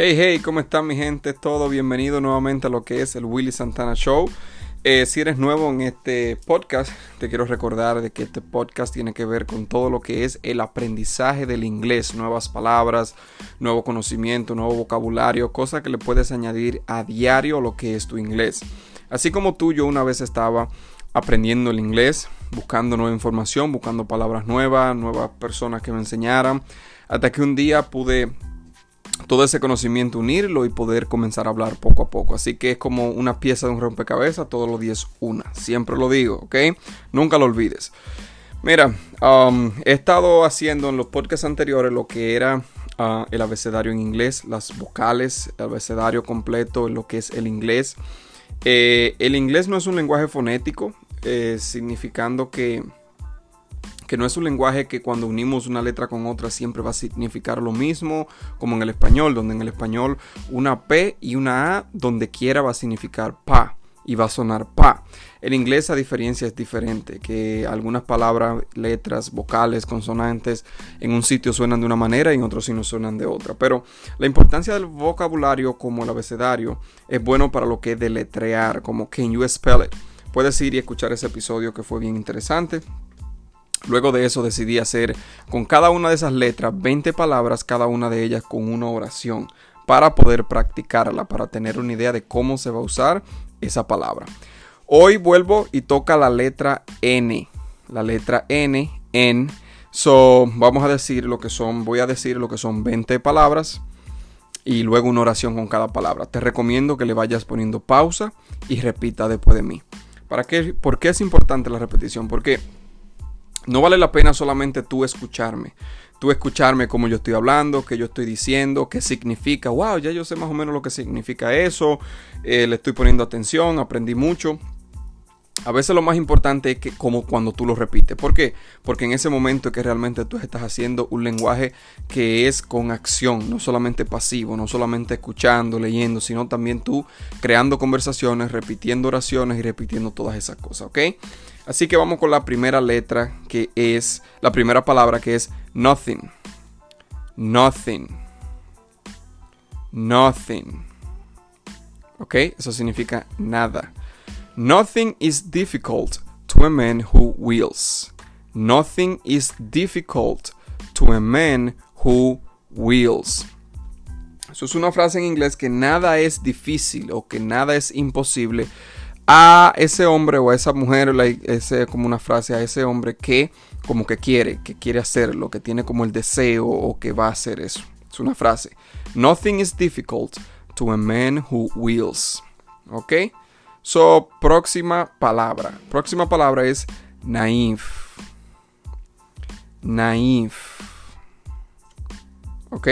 Hey, hey, ¿cómo están mi gente? Todo bienvenido nuevamente a lo que es el Willy Santana Show. Eh, si eres nuevo en este podcast, te quiero recordar de que este podcast tiene que ver con todo lo que es el aprendizaje del inglés, nuevas palabras, nuevo conocimiento, nuevo vocabulario, cosas que le puedes añadir a diario lo que es tu inglés. Así como tú, yo una vez estaba aprendiendo el inglés, buscando nueva información, buscando palabras nuevas, nuevas personas que me enseñaran, hasta que un día pude todo ese conocimiento unirlo y poder comenzar a hablar poco a poco. Así que es como una pieza de un rompecabezas, todos los días una. Siempre lo digo, ¿ok? Nunca lo olvides. Mira, um, he estado haciendo en los podcasts anteriores lo que era uh, el abecedario en inglés, las vocales, el abecedario completo, lo que es el inglés. Eh, el inglés no es un lenguaje fonético, eh, significando que que no es un lenguaje que cuando unimos una letra con otra siempre va a significar lo mismo como en el español, donde en el español una P y una A donde quiera va a significar pa y va a sonar pa. En inglés a diferencia es diferente, que algunas palabras, letras, vocales, consonantes en un sitio suenan de una manera y en otro no suenan de otra. Pero la importancia del vocabulario como el abecedario es bueno para lo que es deletrear, como can you spell it. Puedes ir y escuchar ese episodio que fue bien interesante. Luego de eso decidí hacer con cada una de esas letras 20 palabras, cada una de ellas con una oración, para poder practicarla, para tener una idea de cómo se va a usar esa palabra. Hoy vuelvo y toca la letra N. La letra N, en. So, vamos a decir lo que son, voy a decir lo que son 20 palabras y luego una oración con cada palabra. Te recomiendo que le vayas poniendo pausa y repita después de mí. ¿Para qué? ¿Por qué es importante la repetición? Porque no vale la pena solamente tú escucharme. Tú escucharme como yo estoy hablando, qué yo estoy diciendo, qué significa. Wow, ya yo sé más o menos lo que significa eso. Eh, le estoy poniendo atención, aprendí mucho. A veces lo más importante es que como cuando tú lo repites. ¿Por qué? Porque en ese momento es que realmente tú estás haciendo un lenguaje que es con acción, no solamente pasivo, no solamente escuchando, leyendo, sino también tú creando conversaciones, repitiendo oraciones y repitiendo todas esas cosas, ¿ok? Así que vamos con la primera letra que es, la primera palabra que es nothing. Nothing. Nothing. ¿Ok? Eso significa nada. Nothing is difficult to a man who wills. Nothing is difficult to a man who wills. Eso es una frase en inglés que nada es difícil o que nada es imposible a ese hombre o a esa mujer, ese, como una frase a ese hombre que como que quiere, que quiere hacerlo, que tiene como el deseo o que va a hacer eso. Es una frase. Nothing is difficult to a man who wills. ¿Ok? So, próxima palabra. Próxima palabra es naif. Naif. ¿Ok?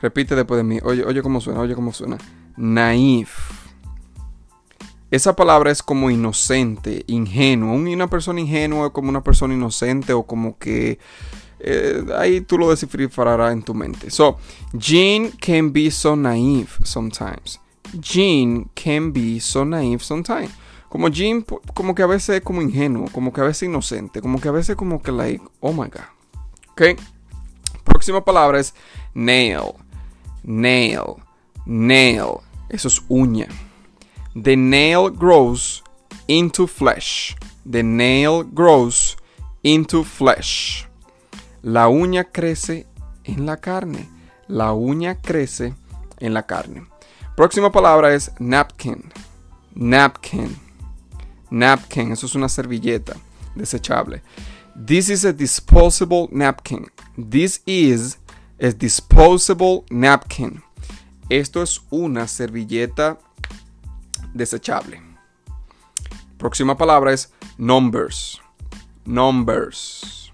Repite después de mí. Oye, oye cómo suena, oye cómo suena. Naif. Esa palabra es como inocente, ingenuo. Una persona ingenua es como una persona inocente o como que... Eh, ahí tú lo descifrarás en tu mente. So, Jean can be so naive sometimes. Jean can be so naive sometimes. Como Jean, como que a veces es como ingenuo, como que a veces inocente, como que a veces como que like, oh my god. Ok. Próxima palabra es nail. Nail. Nail. Eso es uña. The nail grows into flesh. The nail grows into flesh. La uña crece en la carne. La uña crece en la carne. Próxima palabra es napkin. Napkin. Napkin. Eso es una servilleta desechable. This is a disposable napkin. This is a disposable napkin. Esto es una servilleta desechable. Próxima palabra es numbers. Numbers.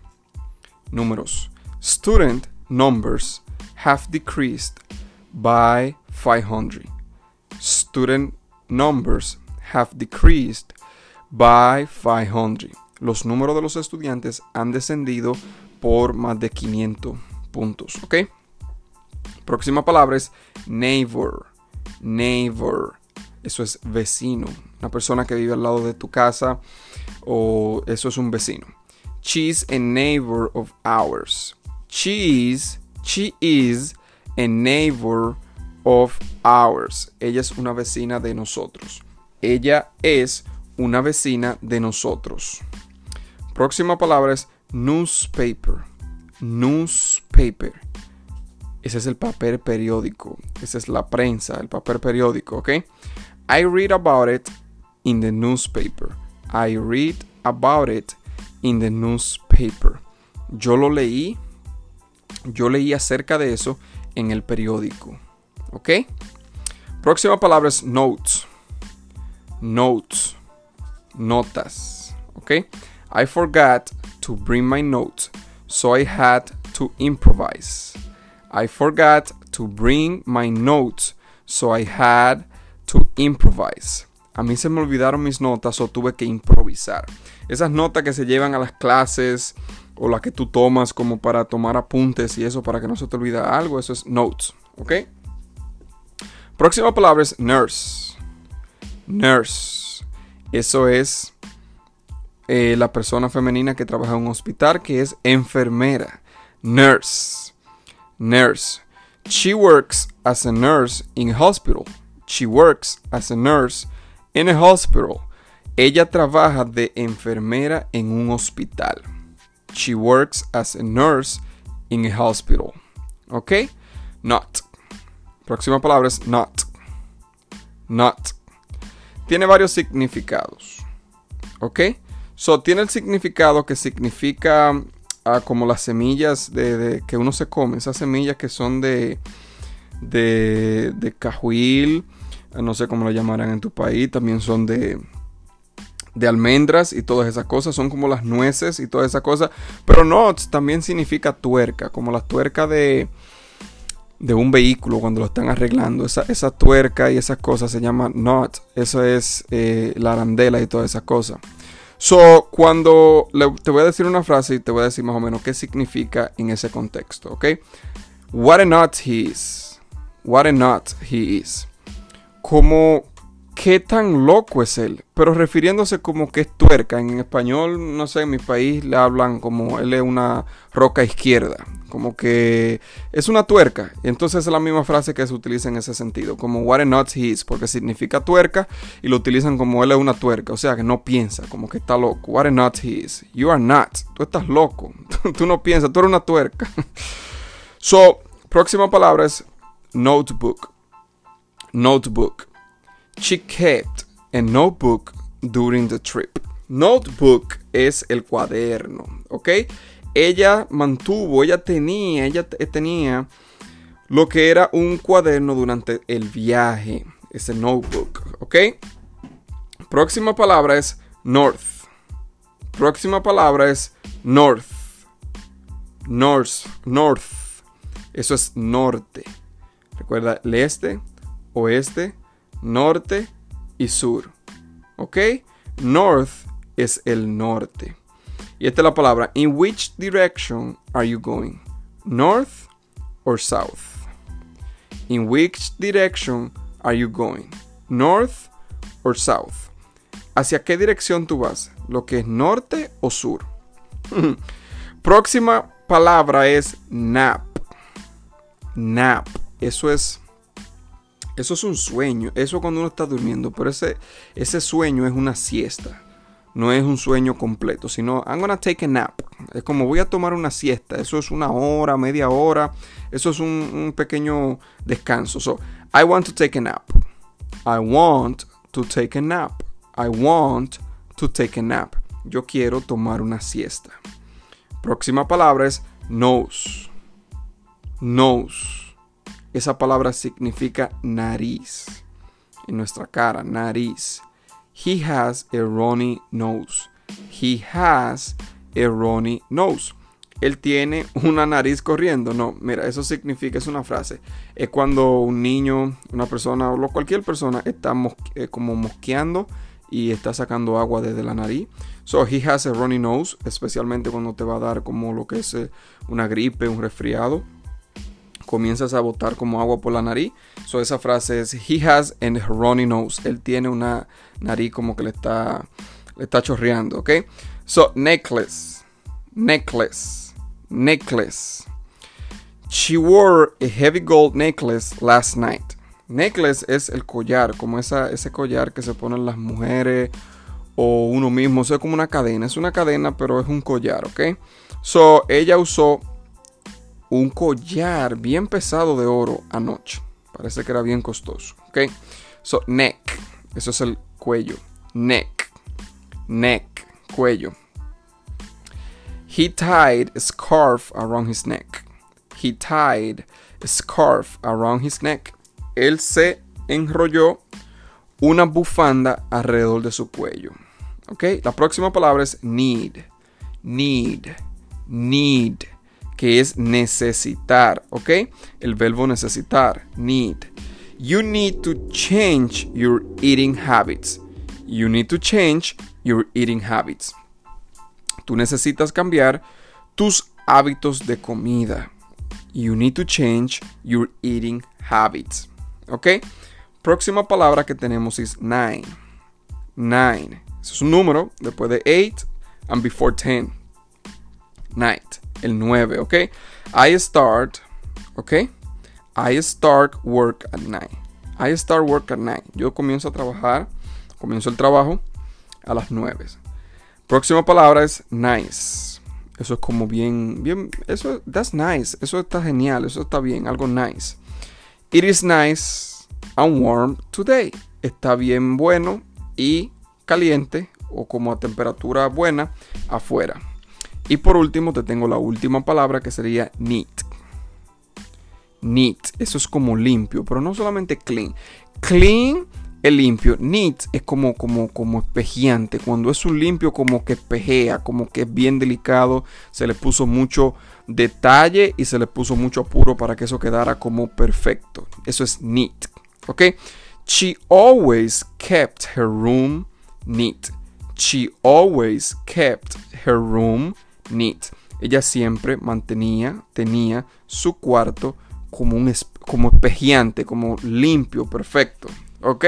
Números. Student numbers have decreased by 500. Student numbers have decreased by 500. Los números de los estudiantes han descendido por más de 500 puntos. ¿Ok? Próxima palabra es neighbor. Neighbor. Eso es vecino. Una persona que vive al lado de tu casa o eso es un vecino. She's a neighbor of ours. She's, she is a neighbor of ours. Ella es una vecina de nosotros. Ella es una vecina de nosotros. Próxima palabra es newspaper. Newspaper. Ese es el papel periódico. Esa es la prensa, el papel periódico, ¿ok? I read about it in the newspaper. I read about it in the newspaper. Yo lo leí. Yo leí acerca de eso en el periódico. ¿Ok? Próxima palabra es notes. Notes. Notas. ¿Ok? I forgot to bring my notes, so I had to improvise. I forgot to bring my notes, so I had to improvise. A mí se me olvidaron mis notas o tuve que improvisar. Esas notas que se llevan a las clases o las que tú tomas como para tomar apuntes y eso para que no se te olvide algo, eso es notes, ¿ok? Próxima palabra es nurse. Nurse. Eso es eh, la persona femenina que trabaja en un hospital que es enfermera. Nurse. Nurse. She works as a nurse in a hospital. She works as a nurse in a hospital. Ella trabaja de enfermera en un hospital. She works as a nurse in a hospital. ¿Ok? Not. Próxima palabra es not. Not. Tiene varios significados. ¿Ok? So, tiene el significado que significa ah, como las semillas de, que uno se come. Esas semillas que son de, de, de cajuil. No sé cómo lo llamarán en tu país. También son de, de almendras y todas esas cosas. Son como las nueces y todas esas cosas. Pero nuts también significa tuerca. Como la tuerca de, de un vehículo cuando lo están arreglando. Esa, esa tuerca y esas cosas se llama nut. Eso es eh, la arandela y todas esas cosas. So, cuando te voy a decir una frase y te voy a decir más o menos qué significa en ese contexto, ¿ok? What a nut he is. What a nut he is. Como qué tan loco es él, pero refiriéndose como que es tuerca. En español, no sé, en mi país le hablan como él es una roca izquierda, como que es una tuerca. Y entonces es la misma frase que se utiliza en ese sentido, como what a nut he is, porque significa tuerca y lo utilizan como él es una tuerca, o sea que no piensa, como que está loco. What a nut he is. You are not. Tú estás loco. tú no piensas, tú eres una tuerca. so, próxima palabra es notebook. Notebook. She kept a notebook during the trip. Notebook es el cuaderno, ¿ok? Ella mantuvo, ella tenía, ella tenía lo que era un cuaderno durante el viaje. Ese notebook, ¿ok? Próxima palabra es north. Próxima palabra es north. North, north. Eso es norte. Recuerda el este, oeste, norte y sur. ¿Ok? North es el norte. Y esta es la palabra. In which direction are you going? North or south? In which direction are you going? North or south? ¿Hacia qué dirección tú vas? ¿Lo que es norte o sur? Próxima palabra es nap. Nap. Eso es eso es un sueño, eso cuando uno está durmiendo, pero ese, ese sueño es una siesta, no es un sueño completo, sino I'm gonna take a nap. Es como voy a tomar una siesta, eso es una hora, media hora, eso es un, un pequeño descanso. So, I want to take a nap. I want to take a nap. I want to take a nap. Yo quiero tomar una siesta. Próxima palabra es nose. Nose. Esa palabra significa nariz. En nuestra cara, nariz. He has a runny nose. He has a runny nose. Él tiene una nariz corriendo. No, mira, eso significa, es una frase. Es cuando un niño, una persona o cualquier persona está eh, como mosqueando y está sacando agua desde la nariz. So he has a runny nose, especialmente cuando te va a dar como lo que es eh, una gripe, un resfriado comienzas a botar como agua por la nariz. So esa frase es He has a runny nose. Él tiene una nariz como que le está, le está chorreando, ¿ok? So necklace, necklace, necklace. She wore a heavy gold necklace last night. Necklace es el collar, como esa, ese collar que se ponen las mujeres o uno mismo. O es como una cadena. Es una cadena, pero es un collar, ¿ok? So, ella usó un collar bien pesado de oro anoche. Parece que era bien costoso, ¿ok? So, neck. Eso es el cuello. Neck. Neck. Cuello. He tied a scarf around his neck. He tied a scarf around his neck. Él se enrolló una bufanda alrededor de su cuello. ¿Ok? La próxima palabra es need. Need. Need. Que es necesitar. ¿Ok? El verbo necesitar. Need. You need to change your eating habits. You need to change your eating habits. Tú necesitas cambiar tus hábitos de comida. You need to change your eating habits. ¿Ok? Próxima palabra que tenemos es nine. Nine. Es un número después de eight and before ten. Night. El 9, ¿ok? I start, ¿ok? I start work at nine. I start work at nine. Yo comienzo a trabajar, comienzo el trabajo a las 9. Próxima palabra es nice. Eso es como bien, bien, eso, that's nice. Eso está genial, eso está bien, algo nice. It is nice and warm today. Está bien bueno y caliente o como a temperatura buena afuera. Y por último te tengo la última palabra que sería neat. Neat, eso es como limpio, pero no solamente clean. Clean el limpio. Neat es como, como, como espejeante. Cuando es un limpio, como que espejea, como que es bien delicado. Se le puso mucho detalle y se le puso mucho apuro para que eso quedara como perfecto. Eso es neat. ¿Ok? She always kept her room neat. She always kept her room neat. Ella siempre mantenía, tenía su cuarto como un como como limpio, perfecto. ¿Ok?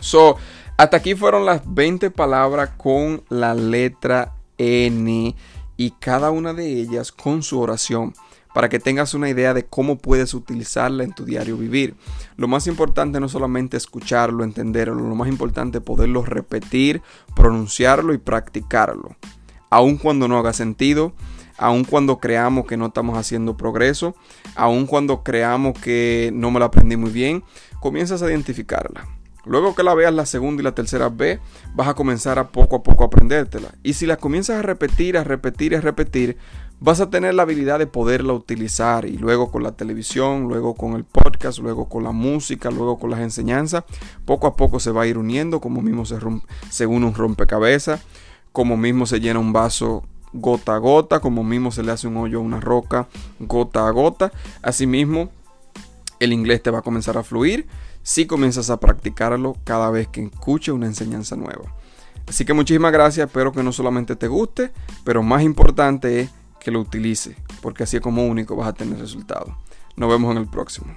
So, hasta aquí fueron las 20 palabras con la letra N y cada una de ellas con su oración para que tengas una idea de cómo puedes utilizarla en tu diario vivir. Lo más importante no solamente escucharlo, entenderlo, lo más importante es poderlo repetir, pronunciarlo y practicarlo. Aun cuando no haga sentido, aun cuando creamos que no estamos haciendo progreso, aun cuando creamos que no me la aprendí muy bien, comienzas a identificarla. Luego que la veas la segunda y la tercera vez, vas a comenzar a poco a poco a aprendértela. Y si la comienzas a repetir, a repetir, a repetir, vas a tener la habilidad de poderla utilizar. Y luego con la televisión, luego con el podcast, luego con la música, luego con las enseñanzas, poco a poco se va a ir uniendo, como mismo se, se une un rompecabezas, como mismo se llena un vaso gota a gota, como mismo se le hace un hoyo a una roca gota a gota. Asimismo, el inglés te va a comenzar a fluir si comienzas a practicarlo cada vez que escuche una enseñanza nueva. Así que muchísimas gracias, espero que no solamente te guste, pero más importante es que lo utilice, porque así es como único vas a tener resultados. Nos vemos en el próximo.